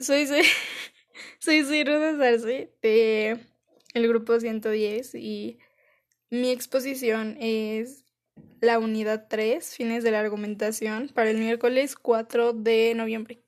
soy, soy, soy Ciro de de el grupo 110 y mi exposición es la unidad 3, fines de la argumentación, para el miércoles 4 de noviembre.